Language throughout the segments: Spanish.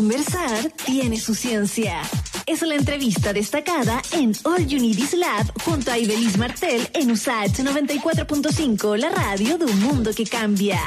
Conversar tiene su ciencia. Es la entrevista destacada en All Is Lab junto a Ibelis Martel en USAH 94.5, la radio de un mundo que cambia.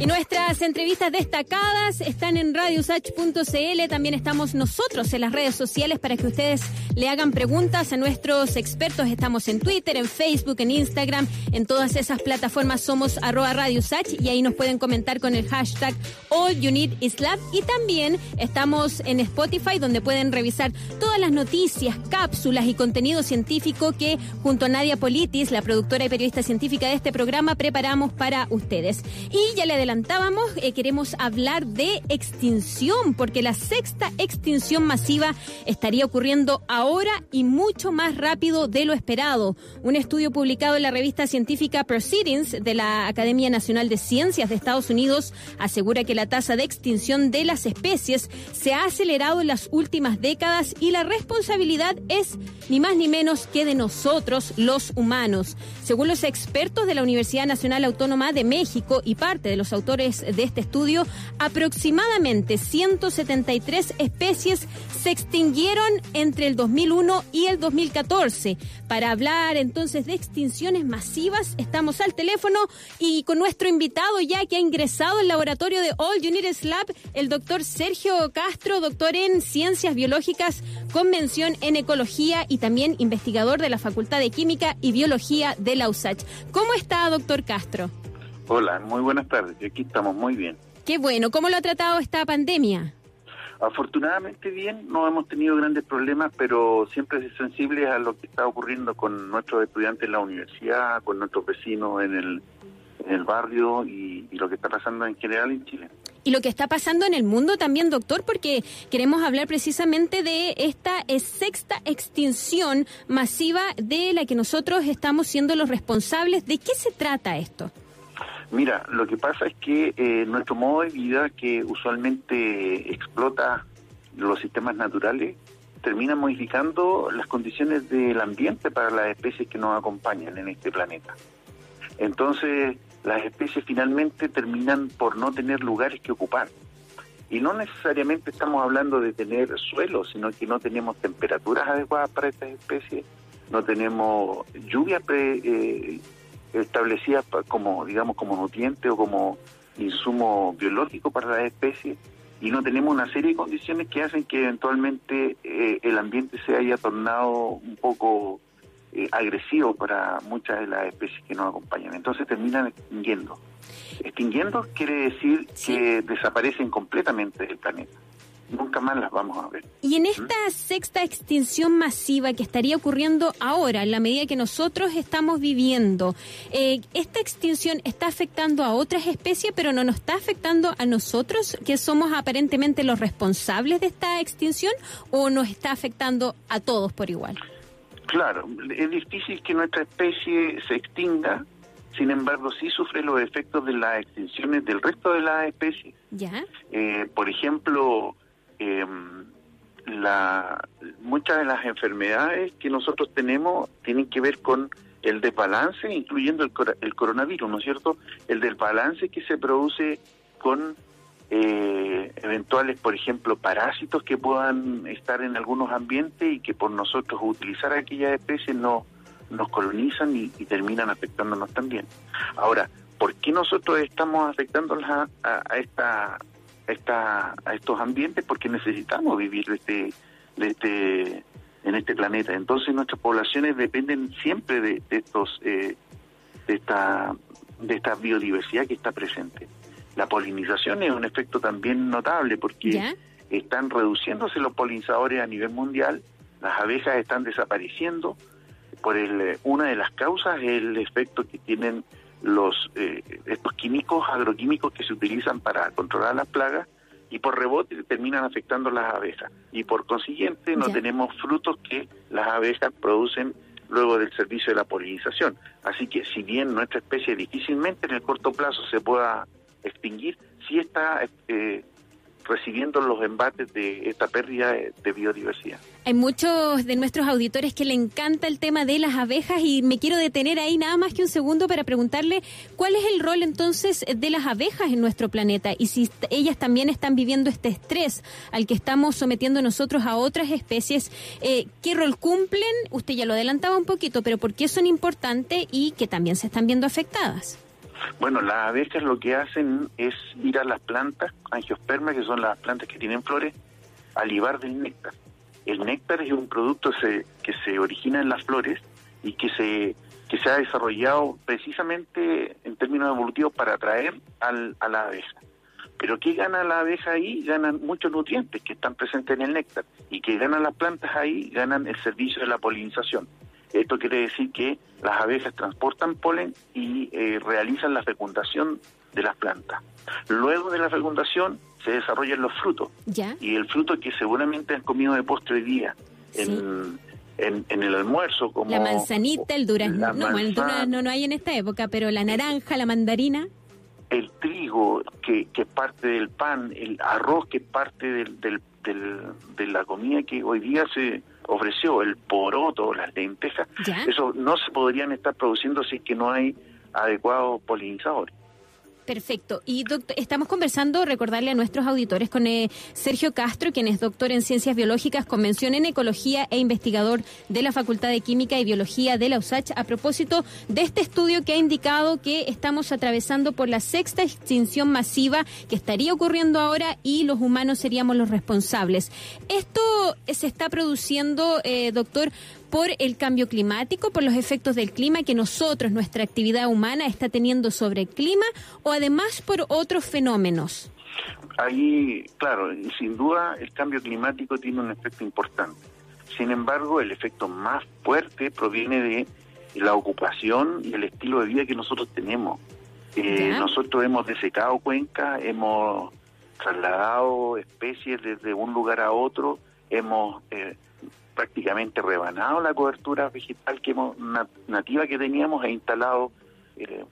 Y nuestras entrevistas destacadas están en radiosach.cl. También estamos nosotros en las redes sociales para que ustedes le hagan preguntas a nuestros expertos. Estamos en Twitter, en Facebook, en Instagram. En todas esas plataformas somos arroba radiosach y ahí nos pueden comentar con el hashtag All You. Y también estamos en Spotify donde pueden revisar todas las noticias, cápsulas y contenido científico que junto a Nadia Politis, la productora y periodista científica de este programa, preparamos para ustedes. Y ya le adelantábamos, eh, queremos hablar de extinción, porque la sexta extinción masiva estaría ocurriendo ahora y mucho más rápido de lo esperado. Un estudio publicado en la revista científica Proceedings de la Academia Nacional de Ciencias de Estados Unidos asegura que la tasa de extinción de las especies se ha acelerado en las últimas décadas y la responsabilidad es ni más ni menos que de nosotros, los humanos. Según los expertos de la Universidad Nacional Autónoma de México y parte de los autores de este estudio, aproximadamente 173 especies se extinguieron entre el 2001 y el 2014. Para hablar entonces de extinciones masivas, estamos al teléfono y con nuestro invitado ya que ha ingresado al laboratorio de All United Lab, el doctor Sergio Castro, doctor en Ciencias Biológicas, convención en Ecología y también investigador de la Facultad de Química y Biología de la USACH. ¿Cómo está, doctor Castro? Hola, muy buenas tardes. Aquí estamos muy bien. Qué bueno. ¿Cómo lo ha tratado esta pandemia? Afortunadamente bien, no hemos tenido grandes problemas, pero siempre sensibles a lo que está ocurriendo con nuestros estudiantes en la universidad, con nuestros vecinos en el, en el barrio y, y lo que está pasando en general en Chile y lo que está pasando en el mundo también, doctor, porque queremos hablar precisamente de esta sexta extinción masiva de la que nosotros estamos siendo los responsables. ¿De qué se trata esto? Mira, lo que pasa es que eh, nuestro modo de vida, que usualmente explota los sistemas naturales, termina modificando las condiciones del ambiente para las especies que nos acompañan en este planeta. Entonces, las especies finalmente terminan por no tener lugares que ocupar. Y no necesariamente estamos hablando de tener suelo, sino que no tenemos temperaturas adecuadas para estas especies, no tenemos lluvia eh, establecidas como, digamos, como nutriente o como insumo biológico para las especies, y no tenemos una serie de condiciones que hacen que eventualmente eh, el ambiente se haya tornado un poco eh, agresivo para muchas de las especies que nos acompañan. Entonces terminan extinguiendo. Extinguiendo quiere decir que desaparecen completamente del planeta. Nunca más las vamos a ver. Y en esta sexta extinción masiva que estaría ocurriendo ahora, en la medida que nosotros estamos viviendo, eh, ¿esta extinción está afectando a otras especies, pero no nos está afectando a nosotros, que somos aparentemente los responsables de esta extinción, o nos está afectando a todos por igual? Claro, es difícil que nuestra especie se extinga, sin embargo sí sufre los efectos de las extinciones del resto de las especies. ¿Ya? Eh, por ejemplo, eh, la, muchas de las enfermedades que nosotros tenemos tienen que ver con el desbalance, incluyendo el, el coronavirus, ¿no es cierto? El desbalance que se produce con eh, eventuales, por ejemplo, parásitos que puedan estar en algunos ambientes y que por nosotros utilizar aquellas especies no nos colonizan y, terminan afectándonos también. Ahora, ¿por qué nosotros estamos afectándolas a, a, esta, esta, a estos ambientes? Porque necesitamos vivir de este, de este, en este planeta. Entonces nuestras poblaciones dependen siempre de, estos, eh, de esta, de esta biodiversidad que está presente. La polinización es un efecto también notable porque están reduciéndose los polinizadores a nivel mundial, las abejas están desapareciendo, por el, eh, una de las causas es el efecto que tienen los eh, estos químicos agroquímicos que se utilizan para controlar las plagas y por rebote terminan afectando las abejas y por consiguiente no tenemos frutos que las abejas producen luego del servicio de la polinización. Así que si bien nuestra especie difícilmente en el corto plazo se pueda extinguir, sí está eh, recibiendo los embates de esta pérdida de biodiversidad. Hay muchos de nuestros auditores que le encanta el tema de las abejas y me quiero detener ahí nada más que un segundo para preguntarle cuál es el rol entonces de las abejas en nuestro planeta y si ellas también están viviendo este estrés al que estamos sometiendo nosotros a otras especies, eh, ¿qué rol cumplen? Usted ya lo adelantaba un poquito, pero ¿por qué son importantes y que también se están viendo afectadas? Bueno, las abejas lo que hacen es ir a las plantas, angiospermas, que son las plantas que tienen flores, a libar del néctar. El néctar es un producto que se origina en las flores y que se que se ha desarrollado precisamente en términos evolutivos para atraer al, a la abeja. Pero ¿qué gana la abeja ahí? Ganan muchos nutrientes que están presentes en el néctar. Y que ganan las plantas ahí, ganan el servicio de la polinización. Esto quiere decir que las abejas transportan polen y eh, realizan la fecundación de las plantas. Luego de la fecundación se desarrollan los frutos. Y el fruto que seguramente han comido de postre hoy día en, en, el almuerzo, como... La manzanita, el durazno, no, el durazno no hay en esta época, pero la naranja, la mandarina. El trigo, que, que parte del pan, el arroz, que parte del, del, de la comida que hoy día se ofreció, el poroto, las lentejas, eso no se podrían estar produciendo si que no hay adecuados polinizadores. Perfecto. Y estamos conversando, recordarle a nuestros auditores, con eh, Sergio Castro, quien es doctor en Ciencias Biológicas, convención en Ecología e investigador de la Facultad de Química y Biología de la USACH, a propósito de este estudio que ha indicado que estamos atravesando por la sexta extinción masiva que estaría ocurriendo ahora y los humanos seríamos los responsables. Esto se está produciendo, eh, doctor, por el cambio climático, por los efectos del clima que nosotros, nuestra actividad humana, está teniendo sobre el clima o además por otros fenómenos? Ahí, claro, sin duda el cambio climático tiene un efecto importante. Sin embargo, el efecto más fuerte proviene de la ocupación y el estilo de vida que nosotros tenemos. Eh, nosotros hemos desecado cuencas, hemos trasladado especies desde un lugar a otro, hemos eh, prácticamente rebanado la cobertura vegetal que hemos, nativa que teníamos e instalado eh,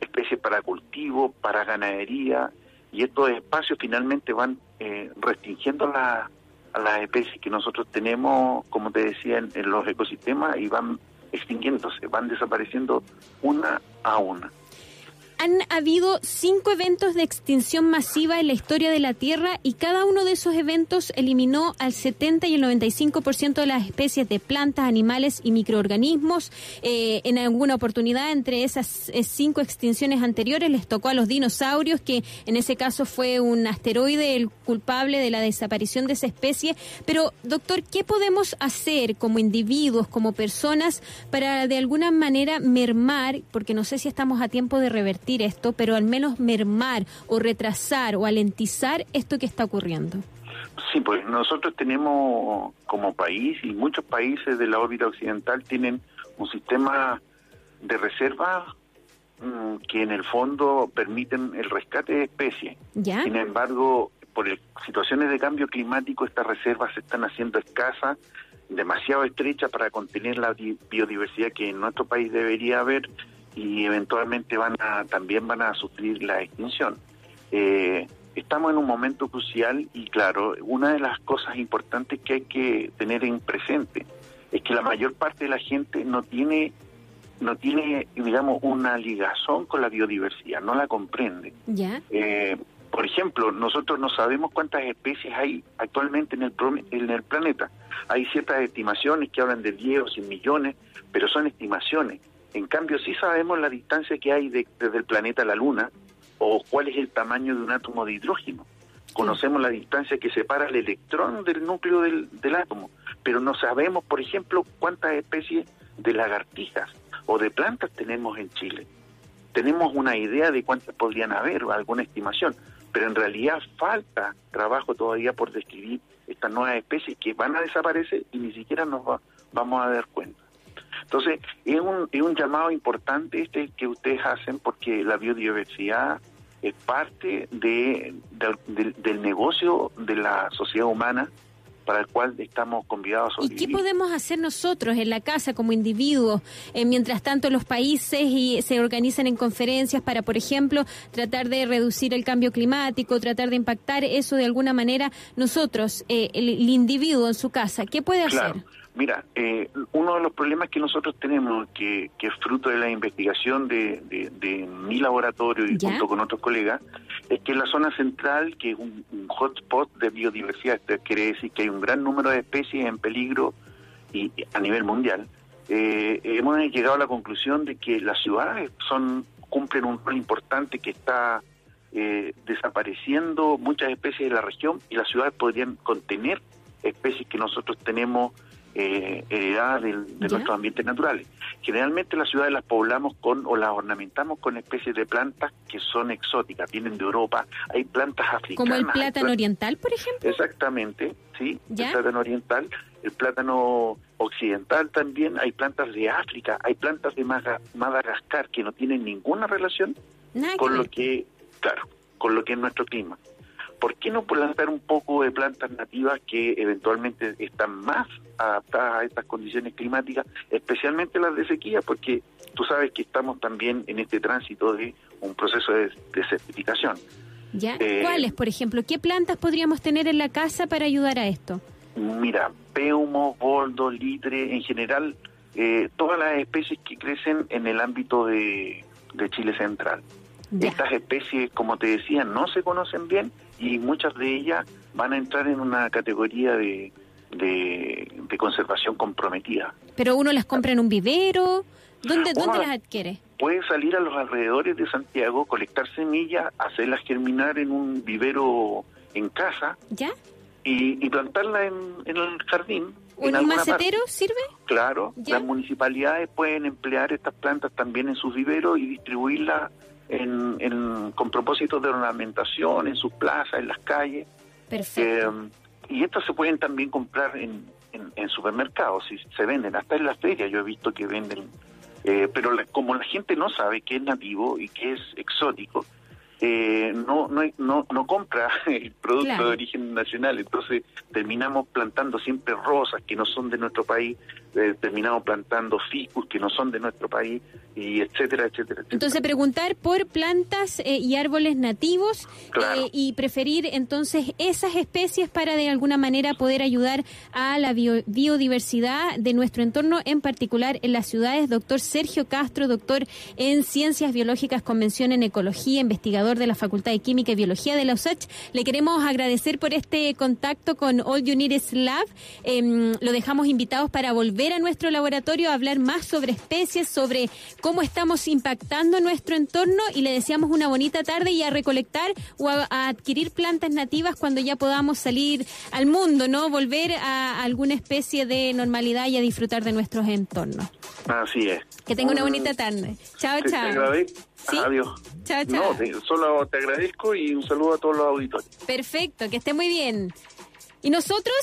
especies para cultivo, para ganadería, y estos espacios finalmente van eh, restringiendo la, a las especies que nosotros tenemos, como te decía, en los ecosistemas y van extinguiéndose, van desapareciendo una a una han habido cinco eventos de extinción masiva en la historia de la Tierra y cada uno de esos eventos eliminó al 70 y el 95% de las especies de plantas, animales y microorganismos. Eh, en alguna oportunidad, entre esas eh, cinco extinciones anteriores, les tocó a los dinosaurios, que en ese caso fue un asteroide el culpable de la desaparición de esa especie. Pero, doctor, ¿qué podemos hacer como individuos, como personas, para de alguna manera mermar, porque no sé si estamos a tiempo de revertir, esto, pero al menos mermar o retrasar o alentizar esto que está ocurriendo? Sí, pues nosotros tenemos como país y muchos países de la órbita occidental tienen un sistema de reserva mm, que en el fondo permiten el rescate de especies. Sin embargo, por situaciones de cambio climático, estas reservas se están haciendo escasas, demasiado estrechas para contener la biodiversidad que en nuestro país debería haber y eventualmente van a también van a sufrir la extinción. Eh, estamos en un momento crucial y claro, una de las cosas importantes que hay que tener en presente es que la mayor parte de la gente no tiene no tiene digamos una ligazón con la biodiversidad, no la comprende. ¿Ya? Eh, por ejemplo, nosotros no sabemos cuántas especies hay actualmente en el, en el planeta. Hay ciertas estimaciones que hablan de 10 o 100 millones, pero son estimaciones. En cambio, sí sabemos la distancia que hay desde el planeta a la Luna o cuál es el tamaño de un átomo de hidrógeno. Conocemos la distancia que separa el electrón del núcleo del, átomo, pero no sabemos, por ejemplo, cuántas especies de lagartijas o de plantas tenemos en Chile. Tenemos una idea de cuántas podrían haber, o alguna estimación, pero en realidad falta trabajo todavía por describir estas nuevas especies que van a desaparecer y ni siquiera nos vamos a dar cuenta. Entonces, es un, es un llamado importante este que ustedes hacen porque la biodiversidad es parte de, del negocio de la sociedad humana para el cual estamos convidados a ¿Y qué podemos hacer nosotros en la casa como individuos, eh, mientras tanto los países y se organizan en conferencias para, por ejemplo, tratar de reducir el cambio climático, tratar de impactar eso de alguna manera nosotros, eh, el, individuo en su casa, ¿qué puede hacer? Mira, eh, uno de los problemas que nosotros tenemos, que, que es fruto de la investigación de, mi laboratorio y junto con otros colegas, es que en la zona central, que es un, hotspot de biodiversidad, quiere decir que hay un gran número de especies en peligro y a nivel mundial, eh, hemos llegado a la conclusión de que las ciudades son cumplen un rol importante que está eh, desapareciendo muchas especies de la región y las ciudades podrían contener especies que nosotros tenemos eh, heredadas de, nuestros ambientes naturales. Generalmente las ciudades las poblamos con o las ornamentamos con especies de plantas que son exóticas, vienen de Europa. Hay plantas africanas. ¿Como el plátano oriental, por ejemplo? Exactamente, sí, el plátano oriental, el plátano occidental también. Hay plantas de África, hay plantas de Madagascar que no tienen ninguna relación con lo que, claro, con lo que es nuestro clima. ¿Por qué no plantar un poco de plantas nativas que eventualmente están más adaptadas a estas condiciones climáticas, especialmente las de sequía? Porque tú sabes que estamos también en este tránsito de un proceso de desertificación. ¿Ya? Eh, ¿Cuáles, por ejemplo? ¿Qué plantas podríamos tener en la casa para ayudar a esto? Mira, peumo, boldo, litre, en general, eh, todas las especies que crecen en el ámbito de Chile Central. Estas especies, como te decía, no se conocen bien y muchas de ellas van a entrar en una categoría de, de, conservación comprometida. ¿Pero uno las compra en un vivero? ¿Dónde, dónde las adquiere? Puede salir a los alrededores de Santiago, colectar semillas, hacerlas germinar en un vivero en casa. ¿Ya? Y, y plantarla en, en el jardín. ¿En, un macetero sirve? Claro, las municipalidades pueden emplear estas plantas también en sus viveros y distribuirlas en, con propósitos de ornamentación en sus plazas, en las calles. Perfecto. Eh, y estas se pueden también comprar en, en, supermercados, y se venden, hasta en las ferias yo he visto que venden. Eh, pero como la gente no sabe que es nativo y que es exótico, eh, no, no, no, no compra el producto de origen nacional, entonces terminamos plantando siempre rosas que no son de nuestro país, eh, terminamos plantando ficus que no son de nuestro país, y etcétera, etcétera. Entonces preguntar por plantas eh, y árboles nativos y preferir entonces esas especies para de alguna manera poder ayudar a la biodiversidad de nuestro entorno, en particular en las ciudades. Doctor Sergio Castro, doctor en Ciencias Biológicas, Convención en Ecología, investigador de la Facultad de Química y Biología de la USACH. Le queremos agradecer por este contacto con All You Need Lab. Em, lo dejamos invitados para volver a nuestro laboratorio a hablar más sobre especies, sobre cómo estamos impactando nuestro entorno y le deseamos una bonita tarde y a recolectar o a, adquirir plantas nativas cuando ya podamos salir al mundo, ¿no? Volver a alguna especie de normalidad y a disfrutar de nuestros entornos. Así es. Que tenga una bonita tarde. Chao, chao. Adiós. Chao, chao. No, solo te agradezco y un saludo a todos los auditores. Perfecto, que esté muy bien. Y nosotros